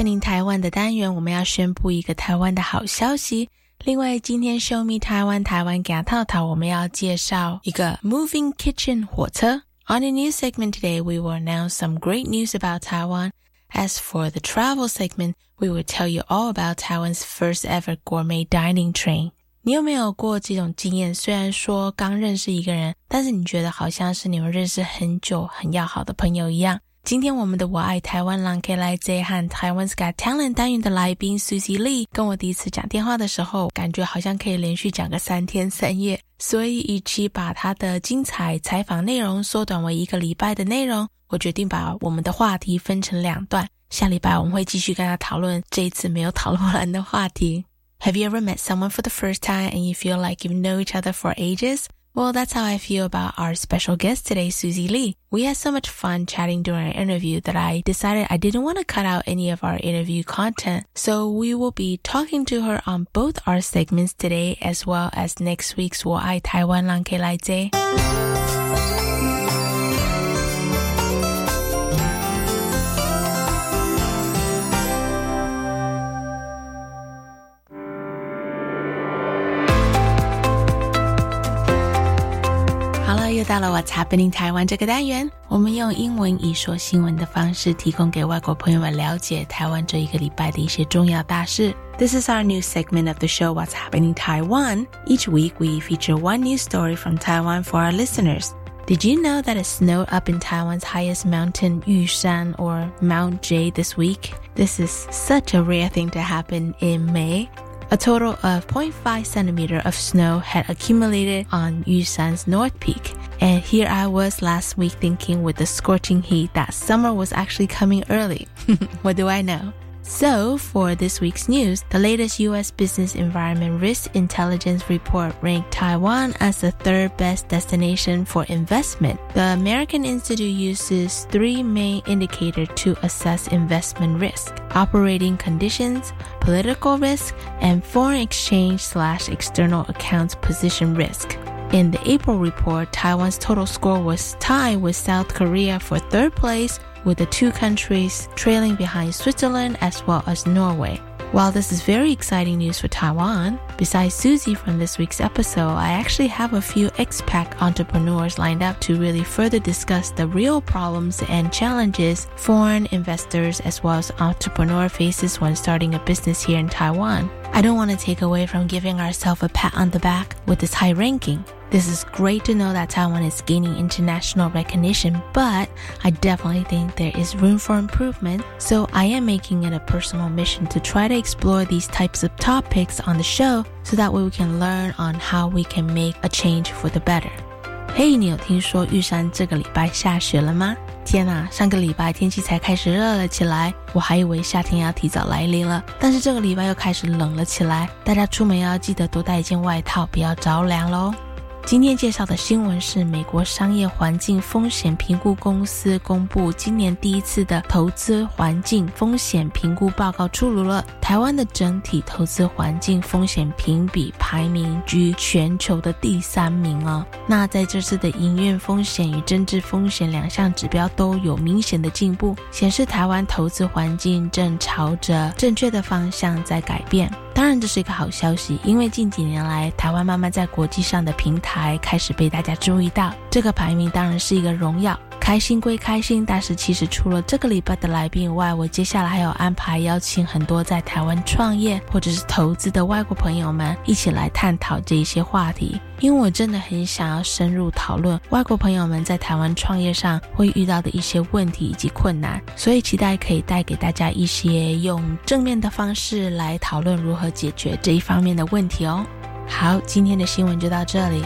Happening 台湾的单元，我们要宣布一个台湾的好消息。另外，今天 Show Me 台湾台湾给套套，我们要介绍一个 Moving Kitchen 火车。On a new segment today, we will announce some great news about Taiwan. As for the travel segment, we will tell you all about Taiwan's first ever gourmet dining train. 你有没有过这种经验？虽然说刚认识一个人，但是你觉得好像是你们认识很久、很要好的朋友一样。 今天我们的我爱台湾狼 K 来 Z 和台湾 Got Talent 单元的来宾 Susie Lee 跟我第一次讲电话的时候，感觉好像可以连续讲个三天三夜。所以，与其把他的精彩采访内容缩短为一个礼拜的内容，我决定把我们的话题分成两段。下礼拜我们会继续跟他讨论这一次没有讨论完的话题。Have you ever met someone for the first time and you feel like you know each other for ages? Well, that's how I feel about our special guest today, Susie Lee. We had so much fun chatting during our interview that I decided I didn't want to cut out any of our interview content. So we will be talking to her on both our segments today as well as next week's 我爱台湾让 K 到了 What's Happening 台湾这个单元，我们用英文以说新闻的方式，提供给外国朋友们了解台湾这一个礼拜的一些重要大事。This is our new segment of the show, What's Happening Taiwan. Each week, we feature one news story from Taiwan for our listeners. Did you know that it snowed up in Taiwan's highest mountain, Yushan or Mount J, this week? This is such a rare thing to happen in May. A total of 0.5 centimeter of snow had accumulated on Yushan's North Peak. And here I was last week thinking with the scorching heat that summer was actually coming early. what do I know? So, for this week's news, the latest U.S. Business Environment Risk Intelligence Report ranked Taiwan as the third best destination for investment. The American Institute uses three main indicators to assess investment risk operating conditions, political risk, and foreign exchange slash external accounts position risk. In the April report, Taiwan's total score was tied with South Korea for third place with the two countries trailing behind Switzerland as well as Norway. While this is very exciting news for Taiwan, besides Susie from this week's episode, I actually have a few expat entrepreneurs lined up to really further discuss the real problems and challenges foreign investors as well as entrepreneur faces when starting a business here in Taiwan. I don't want to take away from giving ourselves a pat on the back with this high ranking. This is great to know that Taiwan is gaining international recognition, but I definitely think there is room for improvement. So I am making it a personal mission to try to explore these types of topics on the show so that way we can learn on how we can make a change for the better. 嘿，你有听说玉山这个礼拜下雪了吗？ 天呐，上个礼拜天气才开始热了起来，我还以为夏天要提早来临了。但是这个礼拜又开始冷了起来，大家出门要记得多带一件外套，不要着凉喽。今天介绍的新闻是美国商业环境风险评估公司公布今年第一次的投资环境风险评估报告出炉了。台湾的整体投资环境风险评比排名居全球的第三名哦。那在这次的营运风险与政治风险两项指标都有明显的进步，显示台湾投资环境正朝着正确的方向在改变。当然，这是一个好消息，因为近几年来，台湾慢慢在国际上的平台开始被大家注意到，这个排名当然是一个荣耀。开心归开心，但是其实除了这个礼拜的来宾以外，我接下来还有安排邀请很多在台湾创业或者是投资的外国朋友们一起来探讨这一些话题。因为我真的很想要深入讨论外国朋友们在台湾创业上会遇到的一些问题以及困难，所以期待可以带给大家一些用正面的方式来讨论如何解决这一方面的问题哦。好，今天的新闻就到这里。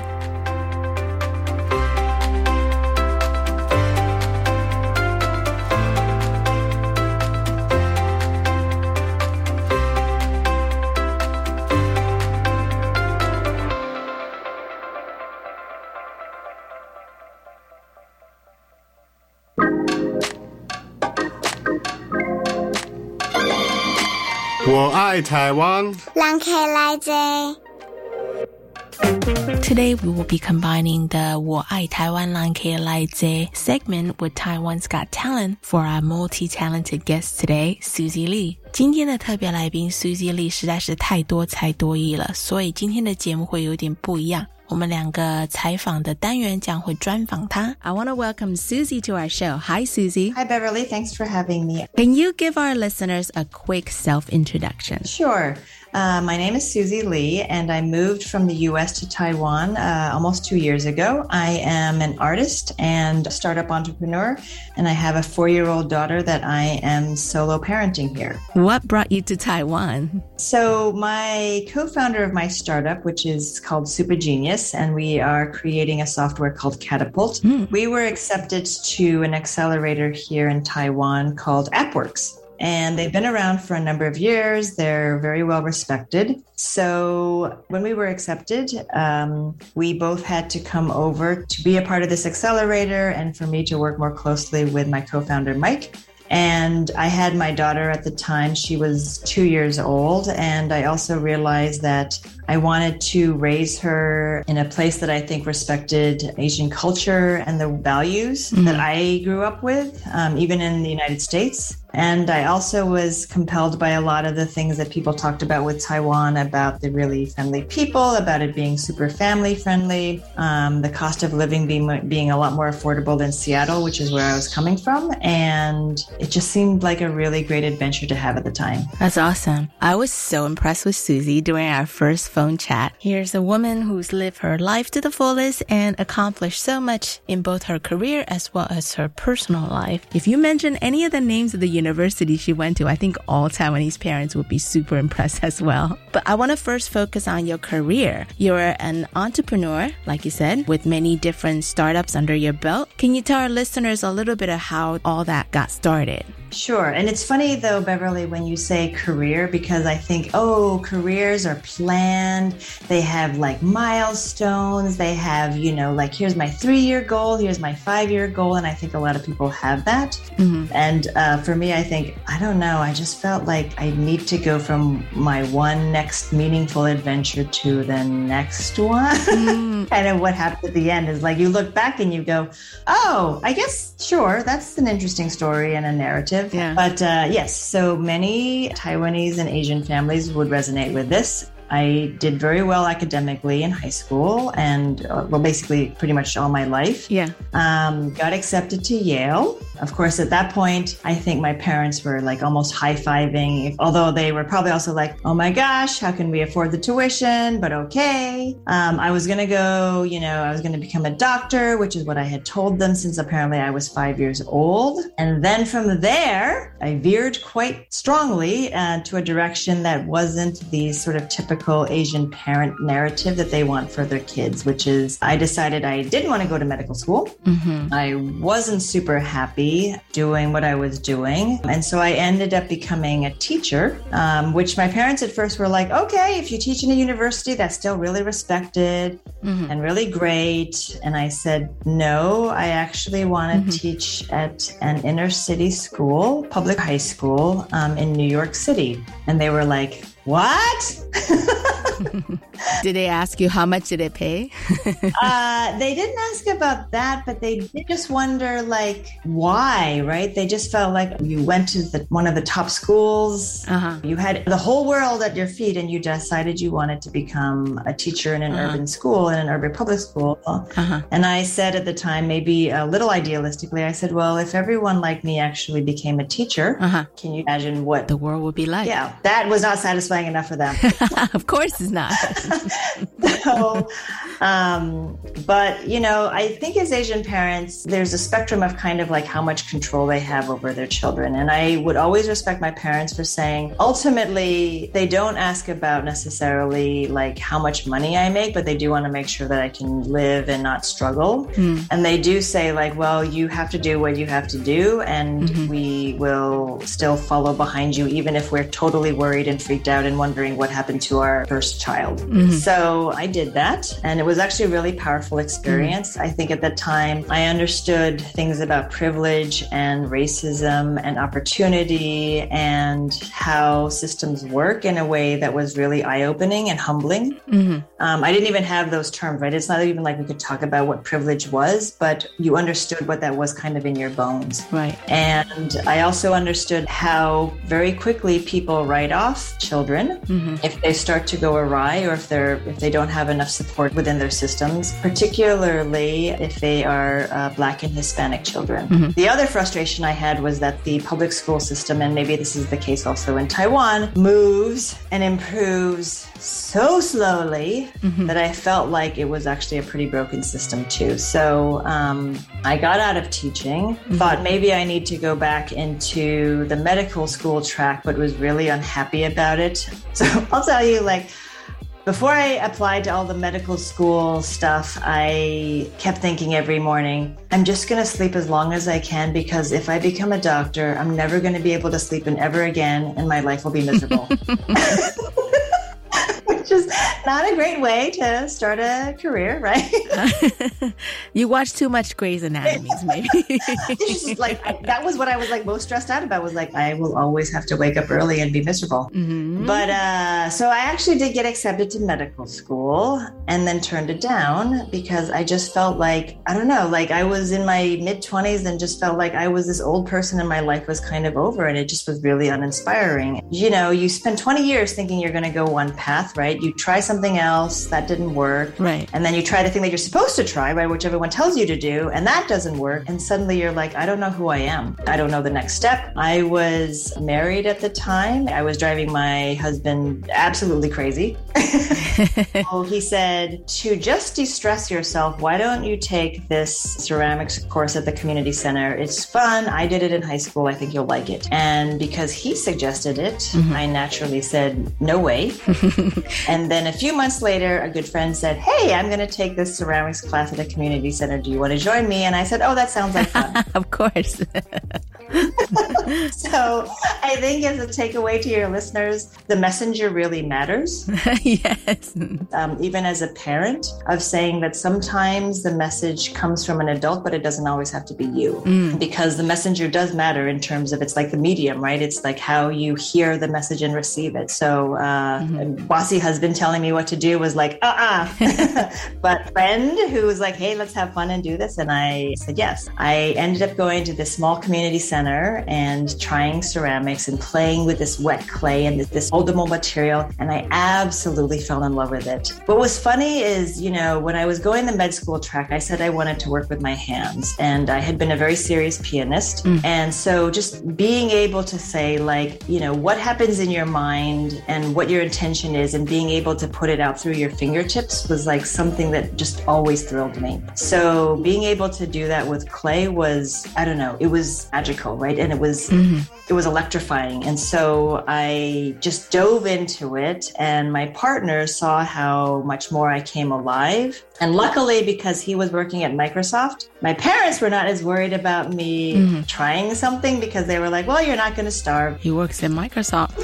台湾人客来坐。Today we will be combining the 我爱台湾 Line K Lai Zhe segment with Taiwan's Got Talent for our multi-talented guest today, Susie Lee. 今天的特别来宾 Susie Lee 实在是太多才多艺了，所以今天的节目会有点不一样。我们两个采访的单元将会专访她。I want to welcome Susie to our show. Hi, Susie. Hi, Beverly. Thanks for having me. Can you give our listeners a quick self-introduction? Sure. Uh, my name is Susie Lee, and I moved from the US to Taiwan uh, almost two years ago. I am an artist and a startup entrepreneur, and I have a four year old daughter that I am solo parenting here. What brought you to Taiwan? So, my co founder of my startup, which is called SoopahGenius, and we are creating a software called Catapult, we were accepted to an accelerator here in Taiwan called AppWorks. And they've been around for a number of years. They're very well respected. So, when we were accepted, um, we both had to come over to be a part of this accelerator and for me to work more closely with my co founder, Mike. And I had my daughter at the time, she was two years old. And I also realized that I wanted to raise her in a place that I think respected Asian culture and the values that I grew up with, um, even in the United States. And I also was compelled by a lot of the things that people talked about with Taiwan about the really friendly people, about it being super family friendly, um, the cost of living being, being a lot more affordable than Seattle, which is where I was coming from. And it just seemed like a really great adventure to have at the time. That's awesome. I was so impressed with Susie during our first phone chat. Here's a woman who's lived her life to the fullest and accomplished so much in both her career as well as her personal life. If you mention any of the names of the university she went to, I think all Taiwanese parents would be super impressed as well. But I want to first focus on your career. You're an entrepreneur, like you said, with many different startups under your belt. Can you tell our listeners a little bit of how all that got started? Sure. And it's funny though, Beverly, when you say career, because I think, oh, careers are planned. They have like milestones. They have, you know, like here's my three year goal, here's my five year goal. And I think a lot of people have that. And uh, for me, I think, I don't know, I just felt like I need to go from my one next meaningful adventure to the next one. kind of what happened at the end is like you look back and you go, oh, I guess, sure, that's an interesting story and a narrative. Yeah. But uh, yes, so many Taiwanese and Asian families would resonate with this. I did very well academically in high school and, uh, well, basically pretty much all my life. Yeah. Um, got accepted to Yale. Of course, at that point, I think my parents were like almost high fiving, although they were probably also like, oh my gosh, how can we afford the tuition? But okay. Um, I was going to go, you know, I was going to become a doctor, which is what I had told them since apparently I was five years old. And then from there, I veered quite strongly uh, to a direction that wasn't the sort of typical Asian parent narrative that they want for their kids, which is I decided I didn't want to go to medical school. I wasn't super happy doing what I was doing. And so I ended up becoming a teacher, um, which my parents at first were like, okay, if you teach in a university, that's still really respected and really great. And I said, no, I actually want to teach at an inner city school, public high school um, in New York City. And they were like, what? did they ask you how much did it pay? uh, they didn't ask about that, but they did just wonder, like, why, right? They just felt like you went to the, one of the top schools, uh-huh. you had the whole world at your feet, and you decided you wanted to become a teacher in an uh-huh. urban school, in an urban public school. Uh-huh. And I said at the time, maybe a little idealistically, I said, well, if everyone like me actually became a teacher, uh-huh. can you imagine what the world would be like? Yeah, that was not satisfying enough for them. of course, it's not. so, um, but you know, I think as Asian parents, there's a spectrum of kind of like how much control they have over their children. And I would always respect my parents for saying, ultimately, they don't ask about necessarily like how much money I make, but they do want to make sure that I can live and not struggle. Mm. And they do say, like, well, you have to do what you have to do, and mm-hmm. we will still follow behind you, even if we're totally worried and freaked out and wondering what happened to our first child. Mm-hmm. So I did that, and it was actually a really powerful experience. Mm-hmm. I think at the time I understood things about privilege and racism and opportunity and how systems work in a way that was really eye opening and humbling. Mm-hmm. Um, I didn't even have those terms, right? It's not even like we could talk about what privilege was, but you understood what that was kind of in your bones. Right. And I also understood how very quickly people write off children mm-hmm. if they start to go awry or if they're if they don't have enough support within their systems, particularly if they are uh, Black and Hispanic children. Mm-hmm. The other frustration I had was that the public school system, and maybe this is the case also in Taiwan, moves and improves so slowly mm-hmm. that I felt like it was actually a pretty broken system too. So um, I got out of teaching, mm-hmm. thought maybe I need to go back into the medical school track, but was really unhappy about it. So I'll tell you, like, before I applied to all the medical school stuff, I kept thinking every morning, I'm just going to sleep as long as I can because if I become a doctor, I'm never going to be able to sleep in ever again and my life will be miserable. which is not a great way to start a career, right? you watch too much Grey's Anatomy, maybe. like I, that was what I was like most stressed out about. Was like I will always have to wake up early and be miserable. Mm-hmm. But uh, so I actually did get accepted to medical school and then turned it down because I just felt like I don't know, like I was in my mid twenties and just felt like I was this old person and my life was kind of over, and it just was really uninspiring. You know, you spend twenty years thinking you're going to go one path, right? Right? You try something else that didn't work. Right. And then you try the thing that you're supposed to try, right? Which everyone tells you to do, and that doesn't work. And suddenly you're like, I don't know who I am. I don't know the next step. I was married at the time. I was driving my husband absolutely crazy. so he said, to just de stress yourself, why don't you take this ceramics course at the community center? It's fun. I did it in high school. I think you'll like it. And because he suggested it, mm-hmm. I naturally said, no way. And then a few months later, a good friend said, Hey, I'm going to take this ceramics class at a community center. Do you want to join me? And I said, Oh, that sounds like fun. of course. so I think as a takeaway to your listeners, the messenger really matters. yes. Um, even as a parent, of saying that sometimes the message comes from an adult, but it doesn't always have to be you. Mm. Because the messenger does matter in terms of it's like the medium, right? It's like how you hear the message and receive it. So uh, mm-hmm. bossy husband telling me what to do was like, uh uh-uh. uh but friend who was like, hey, let's have fun and do this. And I said yes. I ended up going to this small community center center and trying ceramics and playing with this wet clay and this moldable material. And I absolutely fell in love with it. What was funny is, you know, when I was going the med school track, I said I wanted to work with my hands. And I had been a very serious pianist. Mm. And so just being able to say, like, you know, what happens in your mind and what your intention is, and being able to put it out through your fingertips was like something that just always thrilled me. So being able to do that with clay was, I don't know, it was magical right? And it was mm-hmm. it was electrifying. And so I just dove into it and my partner saw how much more I came alive. And luckily because he was working at Microsoft, my parents were not as worried about me mm-hmm. trying something because they were like, "Well, you're not going to starve." He works at Microsoft.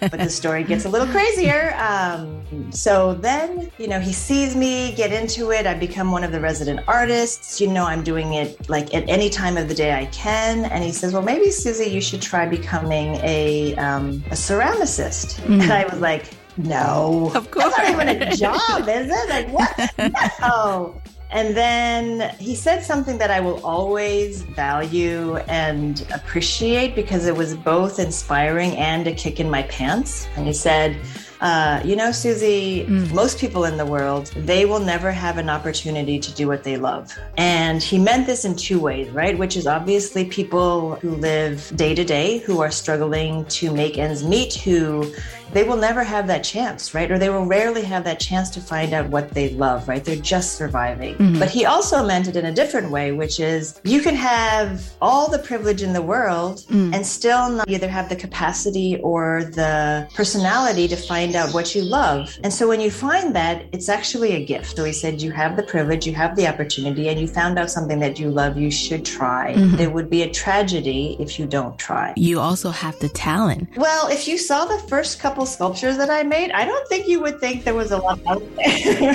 but the story gets a little crazier. Um, so then, you know, he sees me get into it. I become one of the resident artists. You know, I'm doing it like at any time of the day I can and he says, "Well, maybe Susie, you should try becoming a um, a ceramicist." Mm-hmm. And I was like, no. Of course. That's not even a job, is it? Like, what? no. And then he said something that I will always value and appreciate because it was both inspiring and a kick in my pants. And he said, uh, you know, Susie, mm. most people in the world, they will never have an opportunity to do what they love. And he meant this in two ways, right? Which is obviously people who live day to day, who are struggling to make ends meet, who they will never have that chance, right? Or they will rarely have that chance to find out what they love, right? They're just surviving. Mm-hmm. But he also meant it in a different way, which is you can have all the privilege in the world mm. and still not either have the capacity or the personality to find out what you love. And so when you find that, it's actually a gift. So he said, you have the privilege, you have the opportunity, and you found out something that you love, you should try. Mm-hmm. It would be a tragedy if you don't try. You also have the talent. Well, if you saw the first couple couple sculptures that I made, I don't think you would think there was a lot out there.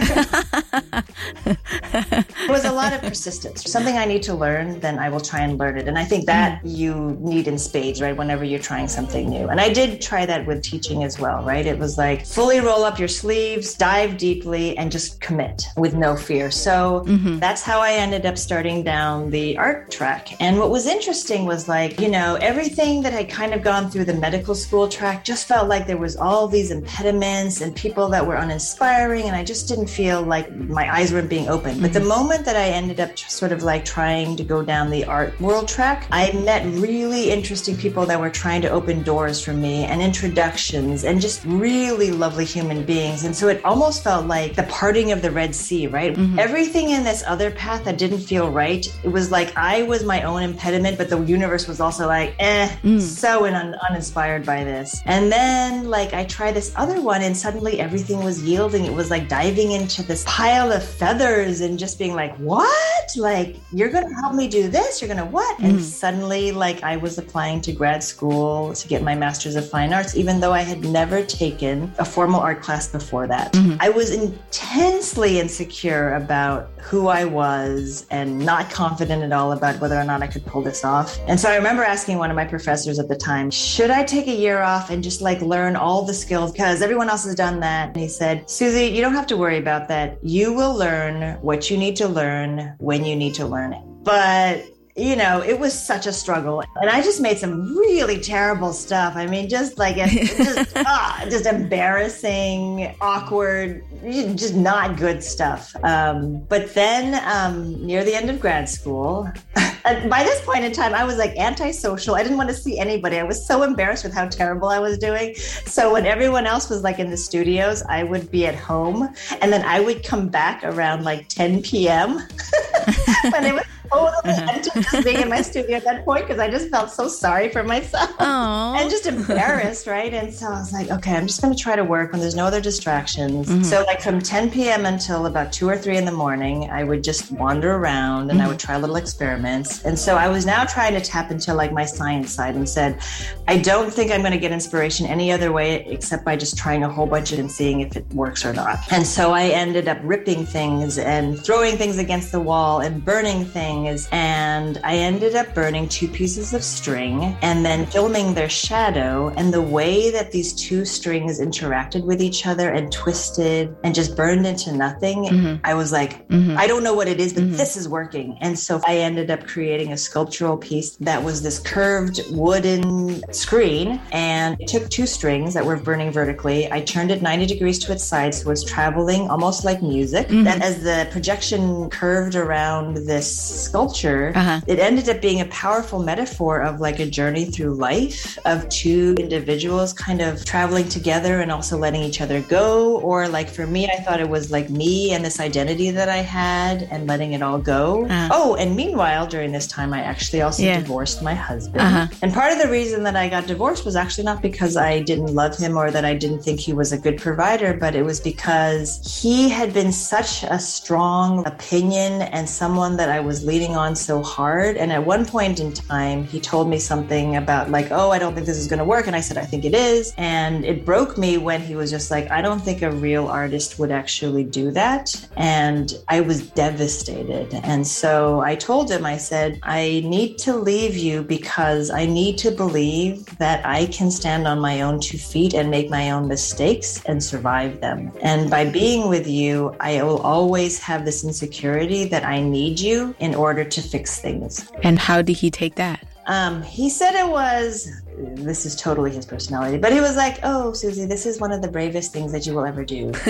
there was a lot of persistence. Something I need to learn, then I will try and learn it. And I think that mm. you need in spades, right? Whenever you're trying something new. And I did try that with teaching as well, right? It was like fully roll up your sleeves, dive deeply, and just commit with no fear. So mm-hmm. that's how I ended up starting down the art track. And what was interesting was like, you know, everything that had kind of gone through the medical school track just felt like there was all these impediments and people that were uninspiring and i just didn't feel like my eyes weren't being open but the mm-hmm. moment that i ended up sort of like trying to go down the art world track i met really interesting people that were trying to open doors for me and introductions and just really lovely human beings and so it almost felt like the parting of the red sea right mm-hmm. everything in this other path that didn't feel right it was like i was my own impediment but the universe was also like eh mm. so un- uninspired by this and then like like I tried this other one and suddenly everything was yielding. It was like diving into this pile of feathers and just being like, what? Like, you're going to help me do this? You're going to what? Mm. And suddenly, like, I was applying to grad school to get my master's of fine arts, even though I had never taken a formal art class before that. Mm-hmm. I was intensely insecure about who I was and not confident at all about whether or not I could pull this off. And so I remember asking one of my professors at the time, should I take a year off and just like learn all all the skills because everyone else has done that. And he said, Susie, you don't have to worry about that. You will learn what you need to learn when you need to learn it. But you know, it was such a struggle. And I just made some really terrible stuff. I mean, just like, just, ah, just embarrassing, awkward, just not good stuff. Um, but then um, near the end of grad school, by this point in time, I was like antisocial. I didn't want to see anybody. I was so embarrassed with how terrible I was doing. So when everyone else was like in the studios, I would be at home. And then I would come back around like 10 p.m. when it was totally empty just being in my studio at that point because I just felt so sorry for myself Aww. and just embarrassed, right? And so I was like, okay, I'm just going to try to work when there's no other distractions. Mm-hmm. So, like from 10 p.m. until about two or three in the morning, I would just wander around and mm-hmm. I would try little experiments. And so I was now trying to tap into like my science side and said, I don't think I'm going to get inspiration any other way except by just trying a whole bunch and seeing if it works or not. And so I ended up ripping things and throwing things against the wall and burning things things. And I ended up burning two pieces of string and then filming their shadow and the way that these two strings interacted with each other and twisted and just burned into nothing. Mm-hmm. I was like, mm-hmm. I don't know what it is, but mm-hmm. this is working. And so I ended up creating a sculptural piece that was this curved wooden screen and it took two strings that were burning vertically. I turned it 90 degrees to its side so it was traveling almost like music. And mm-hmm. as the projection curved around this sculpture, uh-huh. it ended up being a powerful metaphor of like a journey through life of two individuals kind of traveling together and also letting each other go. Or like for me, I thought it was like me and this identity that I had and letting it all go. Uh-huh. Oh, and meanwhile, during this time, I actually also yeah. divorced my husband. Uh-huh. And part of the reason that I got divorced was actually not because I didn't love him or that I didn't think he was a good provider, but it was because he had been such a strong opinion and someone that I was leading leading on so hard. And at one point in time, he told me something about, like, oh, I don't think this is going to work. And I said, I think it is. And it broke me when he was just like, I don't think a real artist would actually do that. And I was devastated. And so I told him, I said, I need to leave you because I need to believe that I can stand on my own two feet and make my own mistakes and survive them. And by being with you, I will always have this insecurity that I need you in order to fix things. And how did he take that? Um, he said it was this is totally his personality, but he was like, "Oh, Susie, this is one of the bravest things that you will ever do."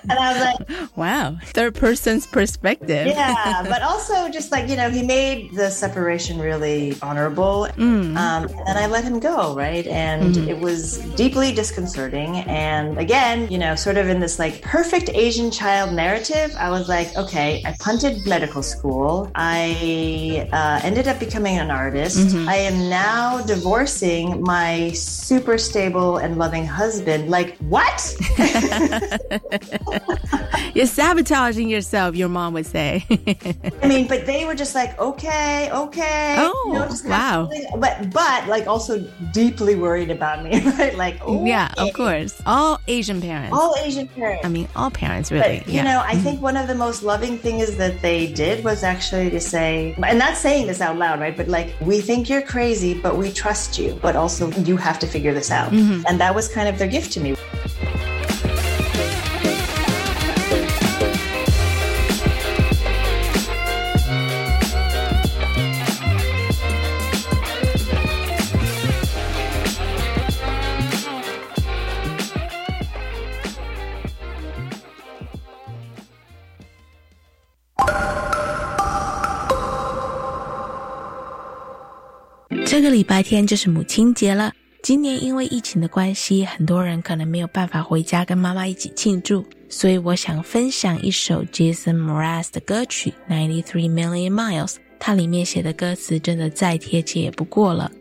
and I was like, wow, third person's perspective. yeah, but also just like, you know, he made the separation really honorable. Mm. Um, and I let him go, right? And mm-hmm. it was deeply disconcerting. And again, you know, sort of in this like perfect Asian child narrative, I was like, okay, I punted medical school. I uh, ended up becoming an artist. Mm-hmm. I am now divorcing my super stable and loving husband. Like, what? You're sabotaging yourself, your mom would say. I mean, but they were just like, okay, okay. Oh, you know, wow. But, but like also deeply worried about me, right? Like, yeah, of course. All Asian parents. All Asian parents. I mean, all parents, really. But, you yeah. know, I mm-hmm. think one of the most loving things that they did was actually to say, and not saying this out loud, right? But like, we think you're crazy, but we trust you. But also, you have to figure this out. Mm-hmm. And that was kind of their gift to me. 个礼拜天就是母亲节了。今年因为疫情的关系，很多人可能没有办法回家跟妈妈一起庆祝，所以我想分享一首 Jason Mraz 的歌曲《Ninety Three Million Miles》。它里面写的歌词真的再贴切也不过了。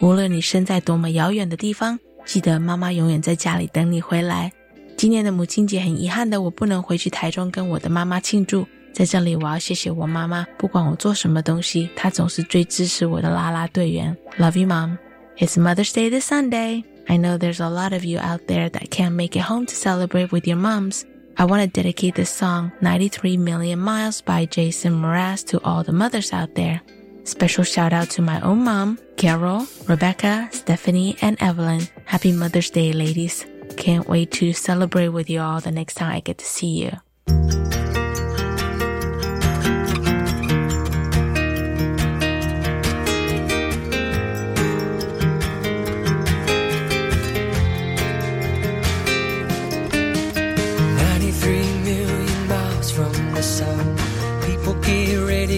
无论你身在多么遥远的地方，记得妈妈永远在家里等你回来。今年的母亲节很遗憾的，我不能回去台中跟我的妈妈庆祝。在这里，我要谢谢我妈妈，不管我做什么东西，她总是最支持我的啦啦队员。Love you, mom. It's Mother's Day this Sunday. I know there's a lot of you out there that can't make it home to celebrate with your moms. I want to dedicate this song, 93 Million Miles by Jason Mraz, to all the mothers out there. Special shout out to my own mom, Carol, Rebecca, Stephanie, and Evelyn. Happy Mother's Day, ladies. Can't wait to celebrate with you all the next time I get to see you.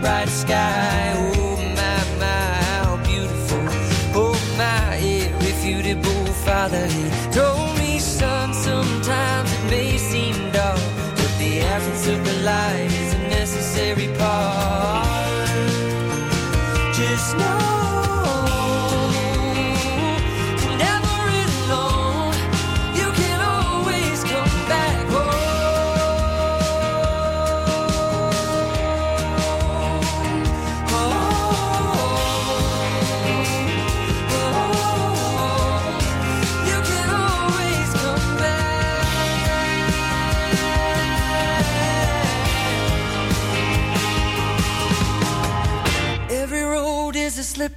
bright sky. Oh my, my, how beautiful. Oh my, irrefutable father. He told me, son, sometimes it may seem dark, but the absence of the light.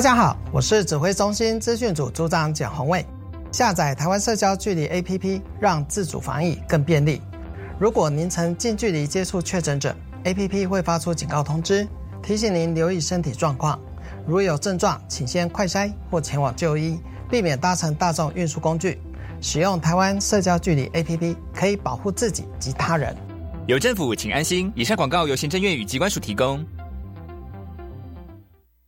大家好，我是指挥中心资讯组组长蒋宏卫。下载台湾社交距离 APP，让自主防疫更便利。如果您曾近距离接触确诊者，APP 会发出警告通知，提醒您留意身体状况。如有症状，请先快筛或前往就医，避免搭乘大众运输工具。使用台湾社交距离 APP 可以保护自己及他人。有政府，请安心。以上广告由行政院与机关署提供。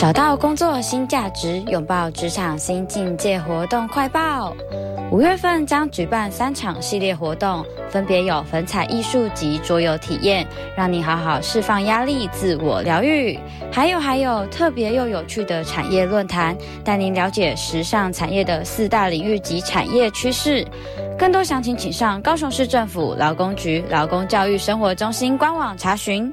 找到工作新价值，拥抱职场新境界活动快报。五月份将举办三场系列活动，分别有粉彩艺术及桌游体验，让你好好释放压力、自我疗愈。还有还有特别又有趣的产业论坛，带您了解时尚产业的四大领域及产业趋势。更多详情请上高雄市政府劳工局劳工教育生活中心官网查询。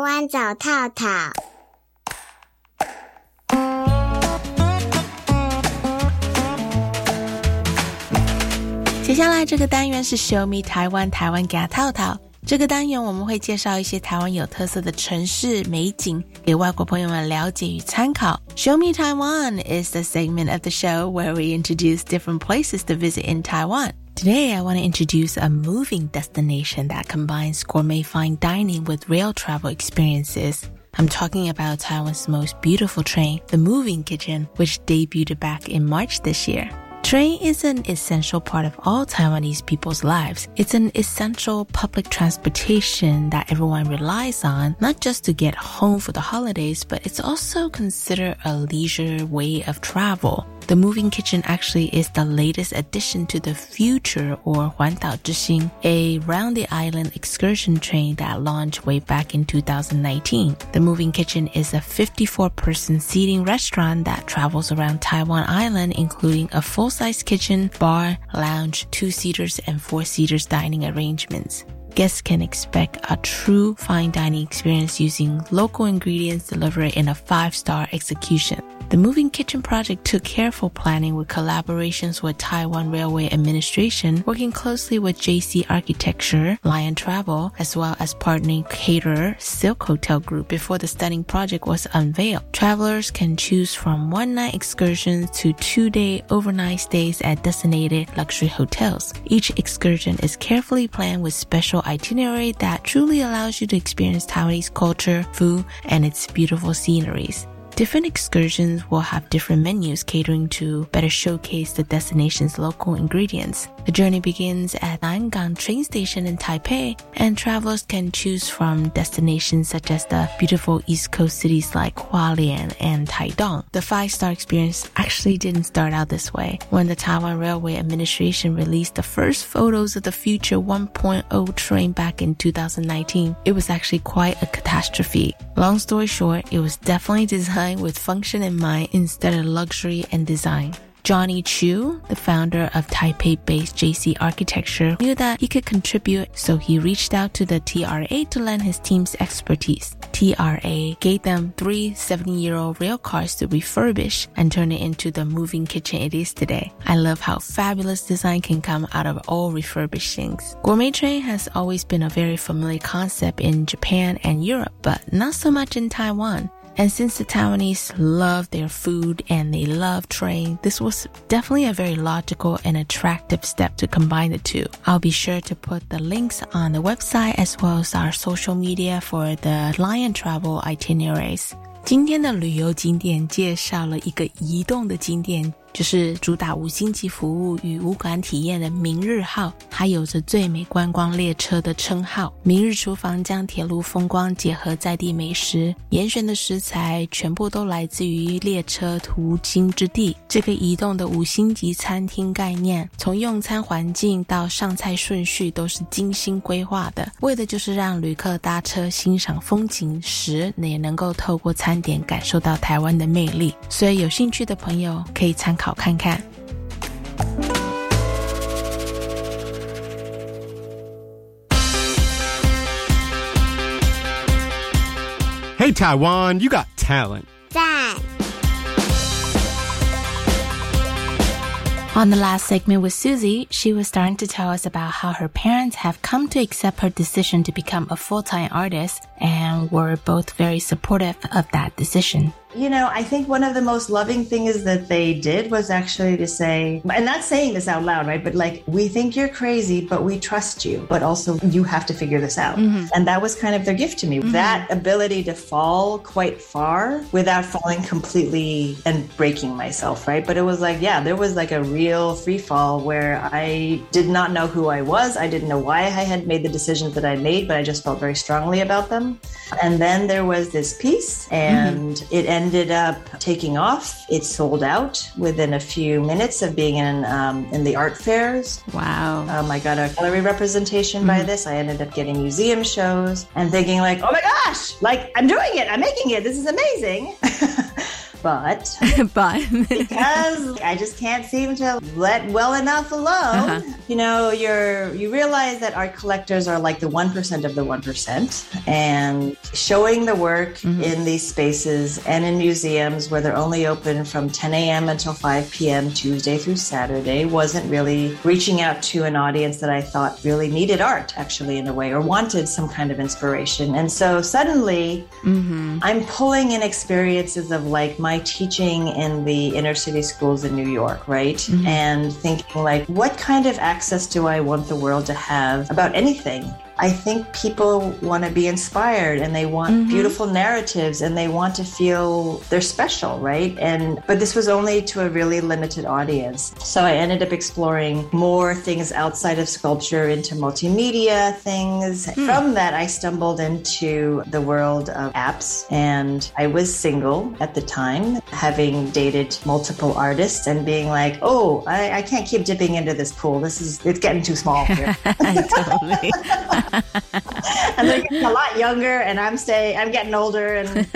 台湾找套套。接下来这个单元是 Show Me 台湾，台湾给套套。这个单元我们会介绍一些台湾有特色的城市美景，给外国朋友们了解与参考。Show Me Taiwan is the segment of the show where we introduce different places to visit in Taiwan. Today, I want to introduce a moving destination that combines gourmet fine dining with rail travel experiences. I'm talking about Taiwan's most beautiful train, the Moving Kitchen, which debuted back in March this year. Train is an essential part of all Taiwanese people's lives. It's an essential public transportation that everyone relies on, not just to get home for the holidays, but it's also considered a leisure way of travel. The moving kitchen actually is the latest addition to the Future or Huantao Zhixing, a round the island excursion train that launched way back in 2019. The moving kitchen is a 54 person seating restaurant that travels around Taiwan Island, including a full size kitchen, bar, lounge, two seaters, and four seaters dining arrangements guests can expect a true fine dining experience using local ingredients delivered in a five star execution. The Moving Kitchen project took careful planning with collaborations with Taiwan Railway Administration, working closely with JC Architecture, Lion Travel, as well as partnering caterer Silk Hotel Group before the stunning project was unveiled. Travelers can choose from one night excursions to two day overnight stays at designated luxury hotels. Each excursion is carefully planned with special itinerary that truly allows you to experience Taiwanese culture, food, and its beautiful sceneries. Different excursions will have different menus catering to better showcase the destination's local ingredients. The journey begins at Nangang train station in Taipei, and travelers can choose from destinations such as the beautiful East Coast cities like Hualien and Taidong. The five-star experience actually didn't start out this way. When the Taiwan Railway Administration released the first photos of the future 1.0 train back in 2019, it was actually quite a catastrophe. Long story short, it was definitely designed with function in mind instead of luxury and design. Johnny Chu, the founder of Taipei-based JC Architecture, knew that he could contribute, so he reached out to the TRA to lend his team's expertise. TRA gave them three 70-year-old rail cars to refurbish and turn it into the moving kitchen it is today. I love how fabulous design can come out of all refurbished things. Gourmet train has always been a very familiar concept in Japan and Europe, but not so much in Taiwan. And since the Taiwanese love their food and they love train, this was definitely a very logical and attractive step to combine the two. I'll be sure to put the links on the website as well as our social media for the Lion Travel itineraries. 今天的旅游景点介绍了一个移动的景点， 就是主打五星级服务与无感体验的明日号，它有着最美观光列车的称号。明日厨房将铁路风光结合在地美食，严选的食材全部都来自于列车途经之地。这个移动的五星级餐厅概念，从用餐环境到上菜顺序都是精心规划的，为的就是让旅客搭车欣赏风景时，也能够透过餐点感受到台湾的魅力。所以有兴趣的朋友可以参考看看。Hey, Taiwan, you got talent. 赞。 On the last segment with Susie, she was starting to tell us about how her parents have come to accept her decision to become a full-time artist and were both very supportive of that decision. You know, I think one of the most loving things that they did was actually to say, and not saying this out loud, right? But like, we think you're crazy, but we trust you. But also, you have to figure this out. Mm-hmm. And that was kind of their gift to me. Mm-hmm. That ability to fall quite far without falling completely and breaking myself, right? But it was like, yeah, there was like a real free fall where I did not know who I was. I didn't know why I had made the decisions that I made, but I just felt very strongly about them. And then there was this piece, mm-hmm. and it ended up taking off. It sold out within a few minutes of being in um, in the art fairs. Wow. Um, I got a gallery representation by this. I ended up getting museum shows and thinking like, oh my gosh, like I'm doing it. I'm making it. This is amazing. but but because I just can't seem to let well enough alone. Uh-huh. You know, you're you realize that art collectors are like the one percent of the one percent, and showing the work in these spaces and in museums where they're only open from 10 a.m. until 5 p.m. Tuesday through Saturday wasn't really reaching out to an audience that I thought really needed art, actually, in a way, or wanted some kind of inspiration. And so suddenly, I'm pulling in experiences of like my teaching in the inner city schools in New York, right? Mm-hmm. And thinking like, what kind of access do I want the world to have about anything? I think people want to be inspired and they want mm-hmm. beautiful narratives and they want to feel they're special, right? And but this was only to a really limited audience. So I ended up exploring more things outside of sculpture into multimedia things. Hmm. From that I stumbled into the world of apps and I was single at the time, having dated multiple artists and being like, oh, I, I can't keep dipping into this pool. This is it's getting too small here. totally. and they're getting a lot younger and i'm staying i'm getting older and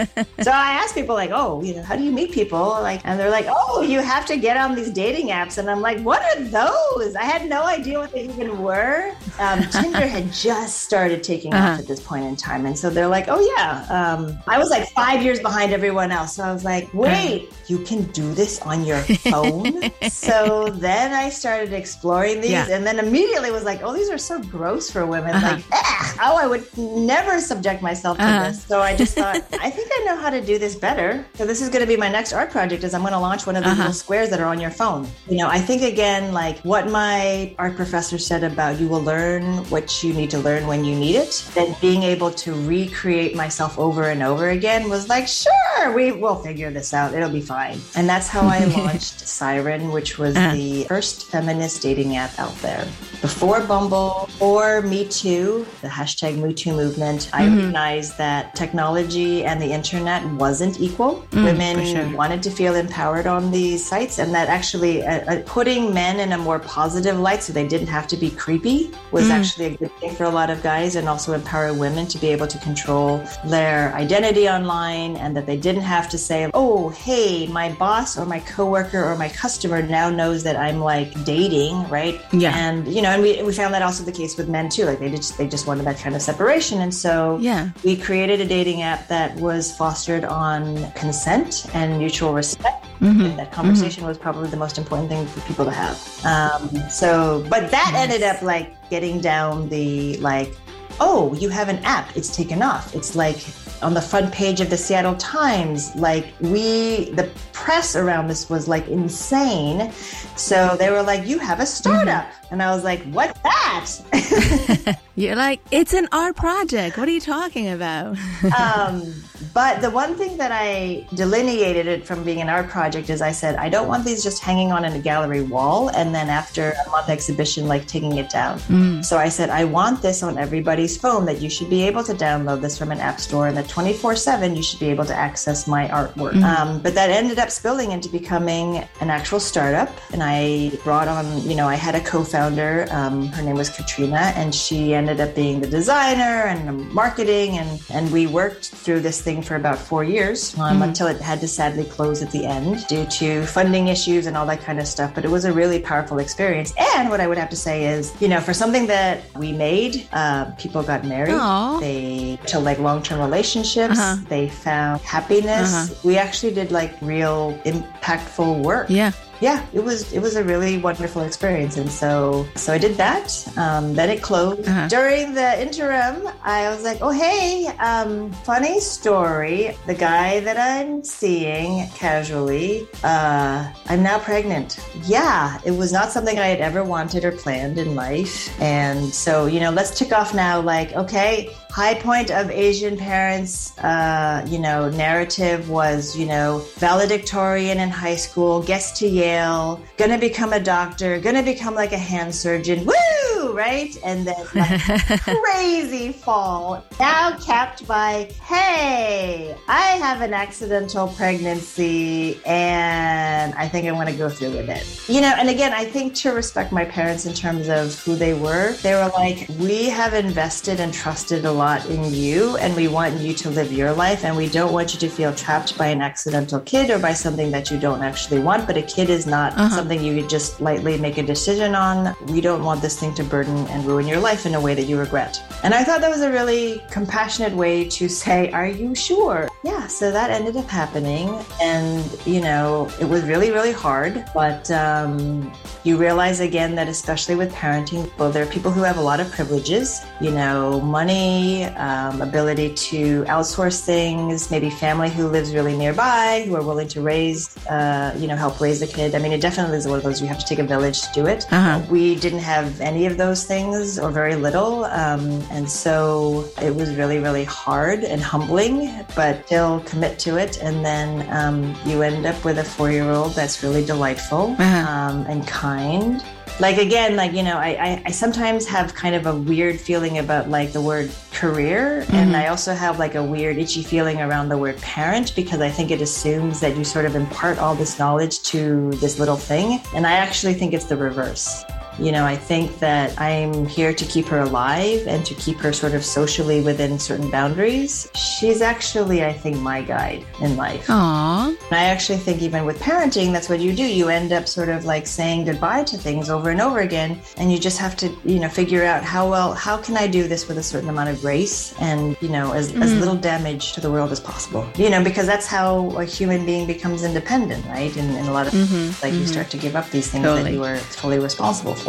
so i ask people like oh you know how do you meet people? Like and they're like oh you have to get on these dating apps. And i'm like what are those? I had no idea what they even were. Um, tinder had just started taking off at this point in time. And so they're like oh yeah um, i was like five years behind everyone else. So i was like wait you can do this on your phone? So then i started exploring these Yeah. and then immediately was like oh these are so gross for women. Like ah, oh i would never subject myself to Uh-huh. this so i just thought i think i know how to do this better so this is going to be my next art project is i'm going to launch one of these Uh-huh. little squares that are on your phone you know i think again like what my art professor said about you will learn what you need to learn when you need it then being able to recreate myself over and over again was like sure we will figure this out. It'll be fine. And that's how I launched Siren, which was Uh. the first feminist dating app out there. Before Bumble or Me Too, the hashtag Me Too movement, I Mhm. recognized that technology and the internet wasn't equal. Mm, Women sure. wanted to feel empowered on these sites, and that actually uh, uh, putting men in a more positive light so they didn't have to be creepy was Mm. actually a good thing for a lot of guys, and also empower women to be able to control their identity online and that they didn't have to say, oh, hey, my boss or my coworker or my customer now knows that I'm like dating, right? Yeah. And, you know, and we, we found that also the case with men too. Like they just, they just wanted that kind of separation. And so Yeah. we created a dating app that was fostered on consent and mutual respect. Mhm. That conversation was probably the most important thing for people to have. Um, so, but that ended up like getting down the like, oh, you have an app, it's taken off. It's like on the front page of the Seattle Times. Like we, the press around this was like insane. So they were like, you have a startup. And I was like, what's that? You're like, it's an art project. What are you talking about? um, but the one thing that I delineated it from being an art project is I said, I don't want these just hanging on in a gallery wall and then after a month exhibition, like taking it down. Mm. So I said, I want this on everybody's phone that you should be able to download this from an app store and that 24 7 you should be able to access my artwork. Mhm. Um, but that ended up spilling into becoming an actual startup. And I brought on, you know, I had a co founder. Um, her name was Katrina, and she ended up being the designer and the marketing. And, and we worked through this thing for about four years um, Mhm. until it had to sadly close at the end due to funding issues and all that kind of stuff. But it was a really powerful experience. And what I would have to say is, you know, for something that we made, uh, people got married. Aw. They to like long term relationships. Uh-huh. They found happiness. Uh-huh. We actually did like real impactful work. Yeah. Yeah, it was it was a really wonderful experience, and so so I did that. Um, then it closed. Uh-huh. During the interim, I was like, "Oh hey, um, funny story. The guy that I'm seeing casually, uh, I'm now pregnant. Yeah, it was not something I had ever wanted or planned in life, and so you know, let's tick off now. Like, okay, high point of Asian parents, uh, you know, narrative was, you know, valedictorian in high school, gets to Yale, gonna become a doctor, gonna become like a hand surgeon, woo, right? And then like, crazy fall, now capped by, hey, I have an accidental pregnancy and I think I want to go through with it. You know, and again, I think to respect my parents in terms of who they were, they were like, we have invested and trusted a lot in you and we want you to live your life and we don't want you to feel trapped by an accidental kid or by something that you don't actually want. But a kid is not Uh-huh. something you could just lightly make a decision on. We don't want this thing to burden and ruin your life in a way that you regret. And I thought that was a really compassionate way to say, Are you sure? Yeah, so that ended up happening. And, you know, it was really, really hard. But um, you realize again that, especially with parenting, well, there are people who have a lot of privileges, you know, money, um, ability to outsource things, maybe family who lives really nearby, who are willing to raise, uh, you know, help raise the kid. I mean, it definitely is one of those you have to take a village to do it. Uh-huh. We didn't have any of those things or very little. Um, and so it was really, really hard and humbling, but still commit to it. And then um, you end up with a four year old that's really delightful Uh-huh. um, and kind. Like again, like you know, I, I I sometimes have kind of a weird feeling about like the word career, and Mhm. I also have like a weird itchy feeling around the word parent because I think it assumes that you sort of impart all this knowledge to this little thing, and I actually think it's the reverse. You know, I think that I'm here to keep her alive and to keep her sort of socially within certain boundaries. She's actually, I think, my guide in life. Aw. And I actually think even with parenting, that's what you do. You end up sort of like saying goodbye to things over and over again, and you just have to, you know, figure out how well how can I do this with a certain amount of grace and you know as, as Mhm. little damage to the world as possible. You know, because that's how a human being becomes independent, right? And, and a lot of Mhm, like you mhm. start to give up these things Totally. that you are fully responsible for.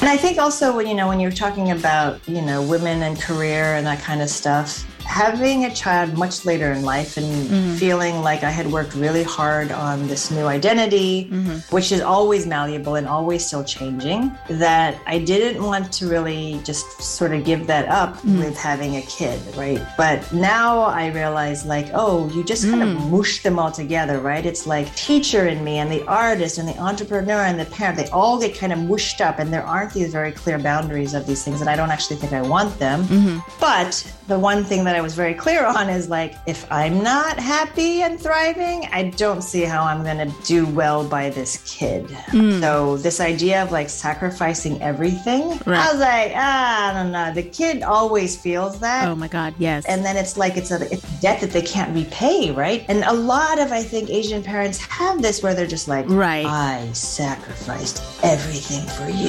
And I think also when you know when you're talking about you know women and career and that kind of stuff, having a child much later in life and Mm-hmm. feeling like I had worked really hard on this new identity, Mm-hmm. which is always malleable and always still changing, that I didn't want to really just sort of give that up Mm. with having a kid, right? But now I realize, like, oh, you just kind Mm. of mush them all together, right? It's like teacher in me and the artist and the entrepreneur and the parent, they all get kind of mushed up, and there aren't these very clear boundaries of these things, and I don't actually think I want them. Mm-hmm. But the one thing that I was very clear on is like, if I'm not happy and thriving, I don't see how I'm going to do well by this kid. Mm. So, this idea of like sacrificing everything, Right. I was like, ah, I don't know. The kid always feels that. Oh my God, yes. And then it's like it's a, it's debt that they can't repay, right? And a lot of I think Asian parents have this where they're just like, Right. I sacrificed everything for you.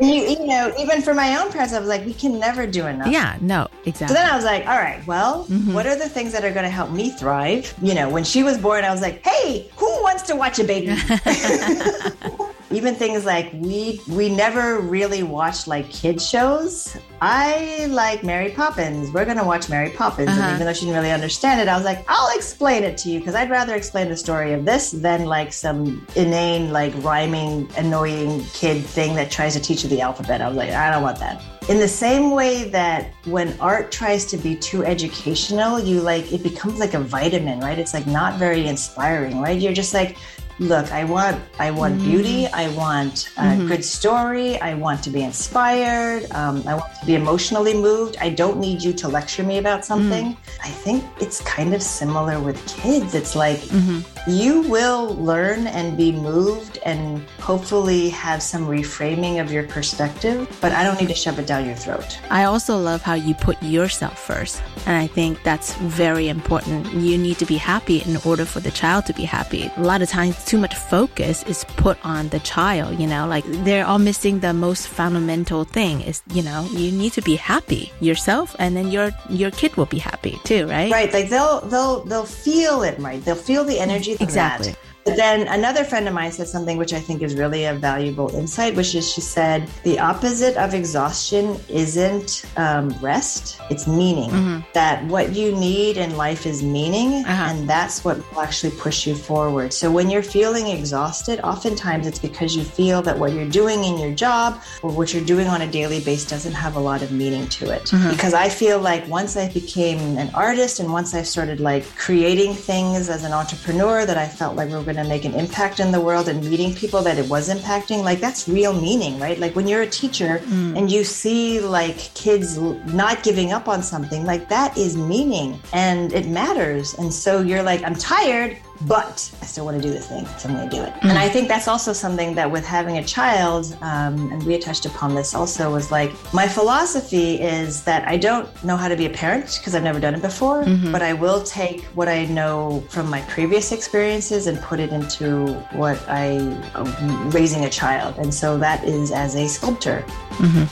You, you know, even for my own parents, I was like, we can never do enough. yeah, no, So exactly. Then I was like, all right, well, mm-hmm. what are the things that are going to help me thrive? You know, when she was born, I was like, hey, who wants to watch a baby? Even things like we we never really watched like kid shows. I like Mary Poppins. We're gonna watch Mary Poppins, Uh-huh. and even though she didn't really understand it, I was like, I'll explain it to you because I'd rather explain the story of this than like some inane, like rhyming, annoying kid thing that tries to teach you the alphabet. I was like, I don't want that. In the same way that when art tries to be too educational, you like it becomes like a vitamin, right? It's like not very inspiring, right? You're just like, look, I want I want mm. beauty, I want a mm-hmm. good story, I want to be inspired, um, I want to be emotionally moved. I don't need you to lecture me about mm. something. I think it's kind of similar with kids. It's like mm-hmm. you will learn and be moved and hopefully have some reframing of your perspective, but I don't need to shove it down your throat. I also love how you put yourself first. And I think that's very important. You need to be happy in order for the child to be happy. A lot of times, too much focus is put on the child, you know, like they're all missing the most fundamental thing is, you know, you need to be happy yourself and then your your kid will be happy too, right? Right, like they'll they'll they'll feel it, right? They'll feel the energy Exactly. that. But then another friend of mine said something which I think is really a valuable insight, which is she said the opposite of exhaustion isn't um, rest; it's meaning. Mm-hmm. That what you need in life is meaning, uh-huh. and that's what will actually push you forward. So when you're feeling exhausted, oftentimes it's because you feel that what you're doing in your job or what you're doing on a daily basis doesn't have a lot of meaning to it. Mm-hmm. Because I feel like once I became an artist and once I started like creating things as an entrepreneur that I felt like we were going to make an impact in the world and meeting people that it was impacting, like that's real meaning, right? Like when you're a teacher mm. and you see like kids not giving up on something, like that is meaning and it matters. And so you're like, I'm tired, but I still want to do this thing, so I'm going to do it. And I think that's also something that with having a child, um, and we had touched upon this also, was like my philosophy is that I don't know how to be a parent because I've never done it before, but I will take what I know from my previous experiences and put it into what I um, raising a child. And so that is as a sculptor.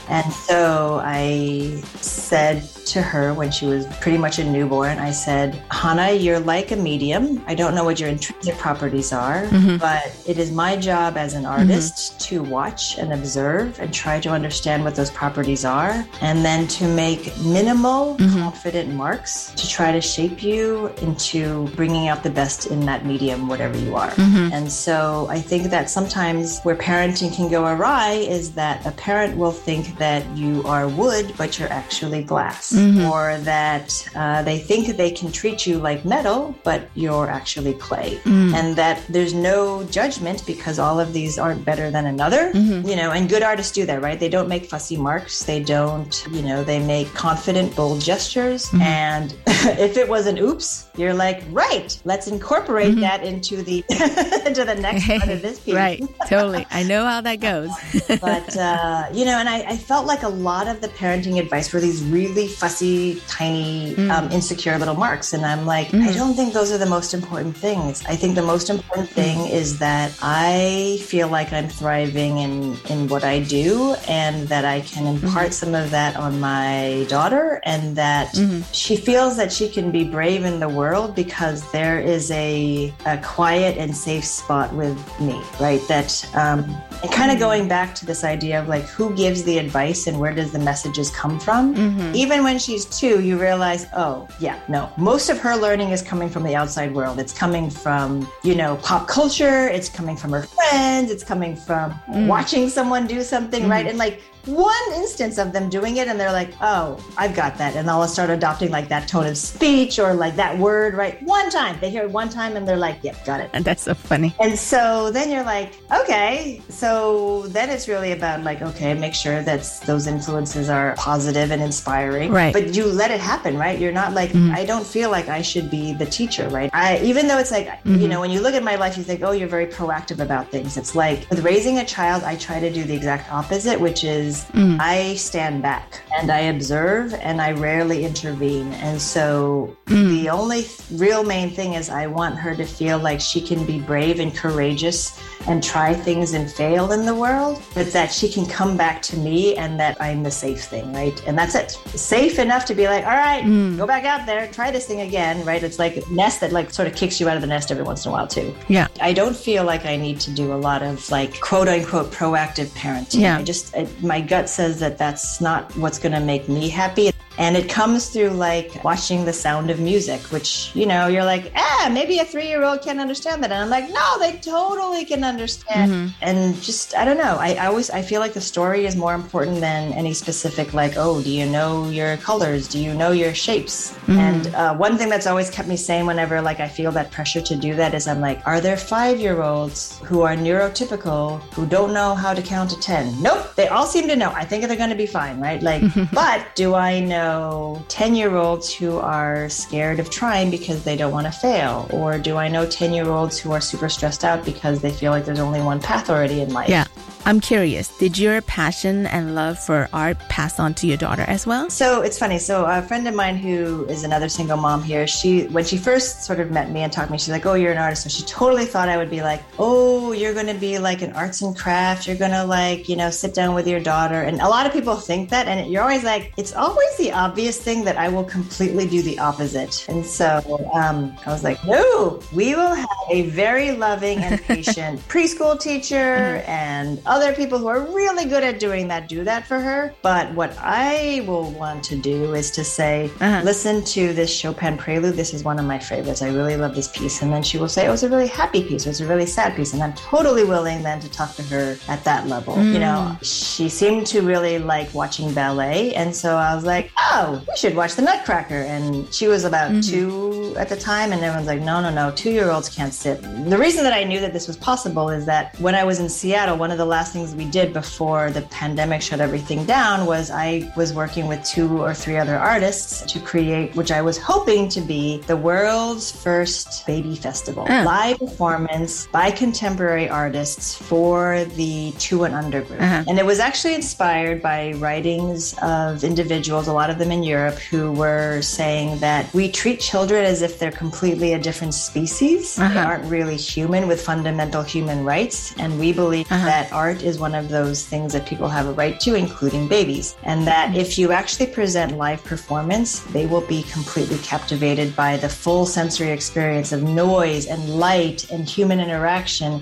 And so I said to her when she was pretty much a newborn, I said, Hana, you're like a medium. I don't know what your intrinsic properties are, mm-hmm. but it is my job as an mm-hmm. artist to watch and observe and try to understand what those properties are, and then to make minimal, mm-hmm. confident marks to try to shape you into bringing out the best in that medium, whatever you are. And so I think that sometimes where parenting can go awry is that a parent will think that you are wood, but you're actually glass, Mm-hmm. or that uh, they think they can treat you like metal, but you're actually clay, mm. and that there's no judgment because all of these aren't better than another. Mm-hmm. You know, and good artists do that, right? They don't make fussy marks. They don't, you know, they make confident, bold gestures. Mm-hmm. And if it was an oops, you're like, right, let's incorporate that into the into the next part of this piece. right, totally. I know how that goes. but uh, you know, and I, I felt like a lot of the parenting advice were these really fussy, tiny, um, insecure little marks, and I'm like, I don't think those are the most important things. I think the most important thing is that I feel like I'm thriving in in what I do, and that I can impart some of that on my daughter, and that she feels that she can be brave in the world because there is a, a quiet and safe spot with me, right? That um, and kind of going back to this idea of like who gives the advice and where does the messages come from? Mm-hmm. Even when she's two, you realize, oh, yeah, no. Most of her learning is coming from the outside world. It's coming from, you know, pop culture. It's coming from her friends. It's coming from mm. watching someone do something, mm. right? And like one instance of them doing it and they're like, oh, I've got that. And they'll start adopting like that tone of speech or like that word, right? One time. They hear it one time and they're like, yep, got it. And that's so funny. And so then you're like, okay. So then it's really about like, okay, make sure that those influences are positive and inspiring. Right. But you let it happen, right? You're not like, mm-hmm. I don't feel like I should be the teacher, right? I, even though it's like, mm-hmm. you know, when you look at my life, you think, oh, you're very proactive about things. It's like with raising a child, I try to do the exact opposite, which is mm. I stand back and I observe and I rarely intervene. And so mm. the only real main thing is I want her to feel like she can be brave and courageous and try things and fail in the world, but that she can come back to me and that I'm the safe thing, right? And that's it. Safe enough to be like, all right, mm. go back out there, try this thing again, right? It's like a nest that like sort of kicks you out of the nest every once in a while too. Yeah. I don't feel like I need to do a lot of like quote unquote proactive parenting. Yeah. I just, I, my gut says that that's not what's going to make me happy. And it comes through like watching the sound of music, which, you know, you're like, ah, maybe a three year old can understand that. And I'm like, no, they totally can understand. Mm-hmm. And just, I don't know. I, I, always, I feel like the story is more important than any specific, like, oh, do you know your colors? Do you know your shapes? Mm-hmm. And uh, one thing that's always kept me sane whenever like I feel that pressure to do that is I'm like, are there five year olds who are neurotypical who don't know how to count to 10? Nope. They all seem to know. I think they're going to be fine, right? Like, but do I know? Know 10 year olds who are scared of trying because they don't want to fail? Or do I know 10 year olds who are super stressed out because they feel like there's only one path already in life? Yeah. I'm curious, did your passion and love for art pass on to your daughter as well? So it's funny. So a friend of mine who is another single mom here, she when she first sort of met me and talked to me, she's like, "Oh, you're an artist." So she totally thought I would be like, "Oh, you're going to be like an arts and crafts. You're going to like, you know, sit down with your daughter." And a lot of people think that, and you're always like, it's always the obvious thing that I will completely do the opposite. And so um, I was like, "No, we will have a very loving and patient preschool teacher and." other people who are really good at doing that do that for her. But what I will want to do is to say, uh-huh. listen to this Chopin prelude. This is one of my favorites. I really love this piece. And then she will say, it was a really happy piece. It was a really sad piece. And I'm totally willing then to talk to her at that level. Mm. You know, mm. she seemed to really like watching ballet. And so I was like, oh, we should watch the Nutcracker. And she was about mm-hmm. two at the time. And everyone's like, no, no, no, two year olds can't sit. The reason that I knew that this was possible is that when I was in Seattle, one of the last last things we did before the pandemic shut everything down was I was working with two or three other artists to create, which I was hoping to be the world's first baby festival. Oh. Live performance by contemporary artists for the two and under group. Uh-huh. And it was actually inspired by writings of individuals, a lot of them in Europe, who were saying that we treat children as if they're completely a different species. Uh-huh. They aren't really human with fundamental human rights. And we believe uh-huh. that art art is one of those things that people have a right to, including babies. And that if you actually present live performance, they will be completely captivated by the full sensory experience of noise and light and human interaction.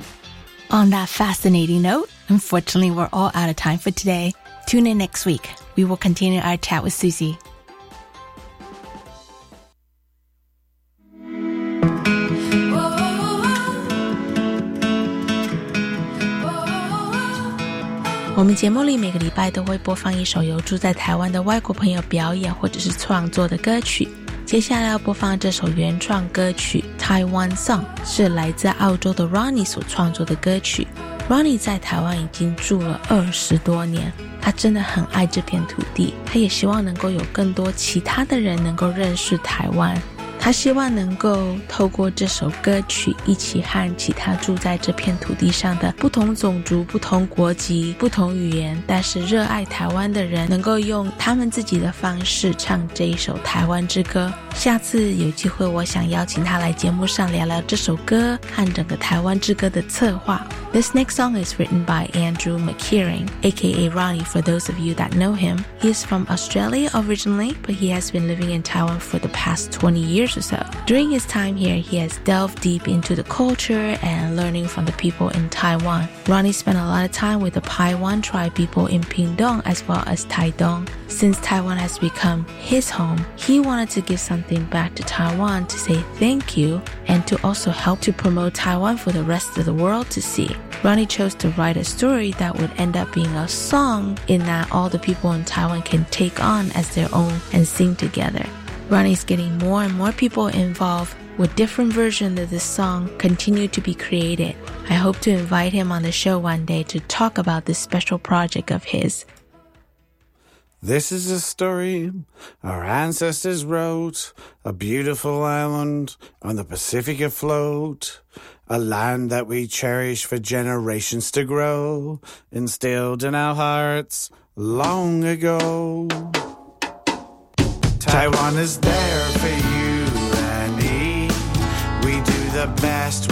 On that fascinating note, unfortunately, we're all out of time for today. Tune in next week. We will continue our chat with Susie. 我们节目里每个礼拜都会播放一首由住在台湾的外国朋友表演或者是创作的歌曲。接下来要播放这首原创歌曲《Taiwan Song》，是来自澳洲的 Ronnie 所创作的歌曲。Ronnie 在台湾已经住了二十多年，他真的很爱这片土地，他也希望能够有更多其他的人能够认识台湾。他希望能够透过这首歌曲，一起和其他住在这片土地上的不同种族、不同国籍、不同语言，但是热爱台湾的人，能够用他们自己的方式唱这一首台湾之歌。下次有机会，我想邀请他来节目上聊聊这首歌和整个台湾之歌的策划。This next song is written by Andrew McKeering, aka Ronnie for those of you that know him. He is from Australia originally, but he has been living in Taiwan for the past 20 years or so. During his time here, he has delved deep into the culture and learning from the people in Taiwan. Ronnie spent a lot of time with the Paiwan tribe people in Pingdong as well as Taidong. Since Taiwan has become his home, he wanted to give something back to Taiwan to say thank you and to also help to promote Taiwan for the rest of the world to see. Ronnie chose to write a story that would end up being a song in that all the people in Taiwan can take on as their own and sing together. Ronnie's getting more and more people involved with different versions of this song continue to be created. I hope to invite him on the show one day to talk about this special project of his. This is a story our ancestors wrote, a beautiful island on the Pacific afloat, a land that we cherish for generations to grow, instilled in our hearts long ago. Taiwan is there for you and me. We do the best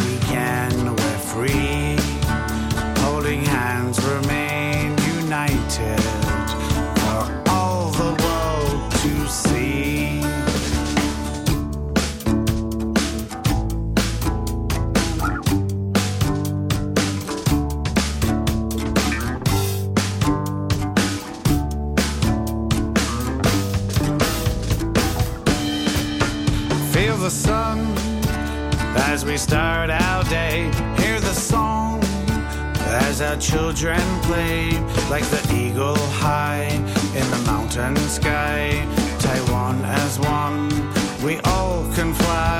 our children play, like the eagle high in the mountain sky. Taiwan as one, we all can fly.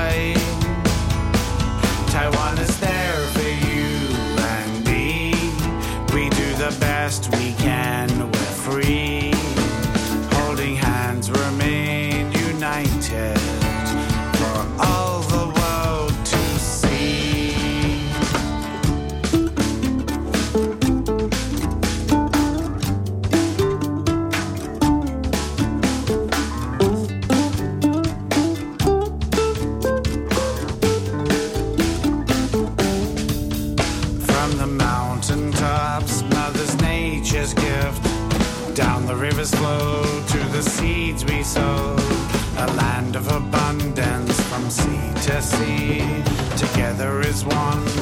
Sea to sea. Together is one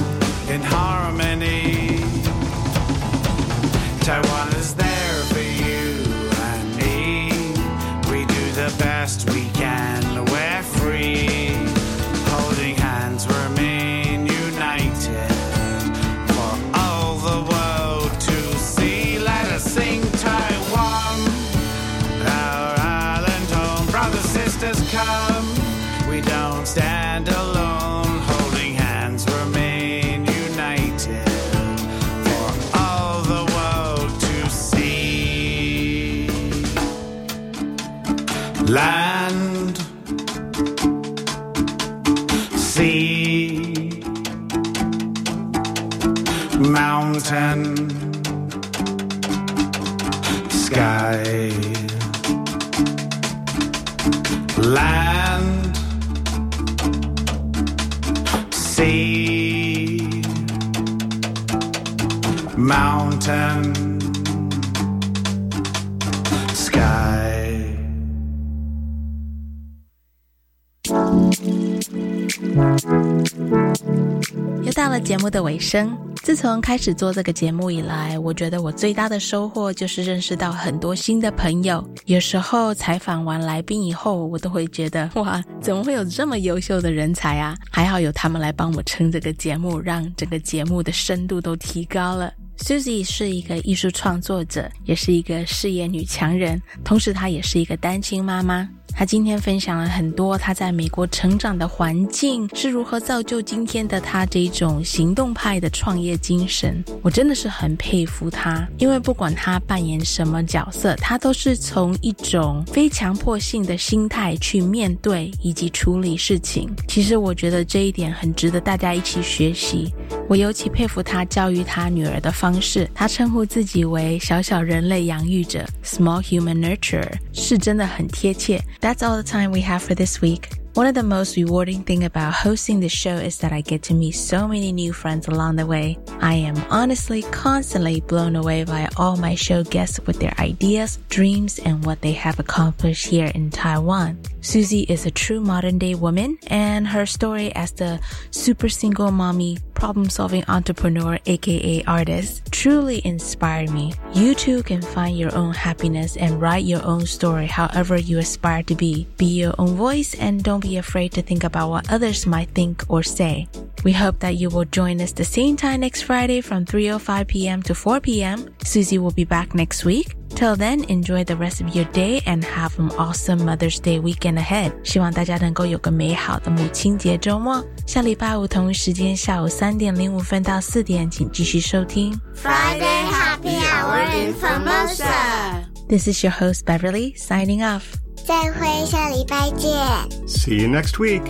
的尾声。自从开始做这个节目以来，我觉得我最大的收获就是认识到很多新的朋友。有时候采访完来宾以后，我都会觉得哇，怎么会有这么优秀的人才啊？还好有他们来帮我撑这个节目，让整个节目的深度都提高了。Susie 是一个艺术创作者，也是一个事业女强人，同时她也是一个单亲妈妈。他今天分享了很多他在美国成长的环境是如何造就今天的他这种行动派的创业精神。我真的是很佩服他，因为不管他扮演什么角色，他都是从一种非强迫性的心态去面对以及处理事情。其实我觉得这一点很值得大家一起学习。我尤其佩服他教育他女儿的方式，他称呼自己为“小小人类养育者 ”（Small Human Nurture） 是真的很贴切。That's all the time we have for this week. One of the most rewarding thing about hosting the show is that I get to meet so many new friends along the way. I am honestly constantly blown away by all my show guests with their ideas, dreams, and what they have accomplished here in Taiwan. Susie is a true modern day woman and her story as the super single mommy problem solving entrepreneur aka artist truly inspired me. You too can find your own happiness and write your own story however you aspire to be. Be your own voice and don't be afraid to think about what others might think or say. We hope that you will join us the same time next Friday from 3:05 p.m. to 4 p.m. Susie will be back next week. Till then, enjoy the rest of your day and have an awesome Mother's Day weekend ahead. 希望大家能够有个美好的母亲节周末。下礼拜五同一时间下午三点零五分到四点，请继续收听 Friday Happy Hour in Formosa. This is your host Beverly signing off. 再会，下礼拜见。 See you next week.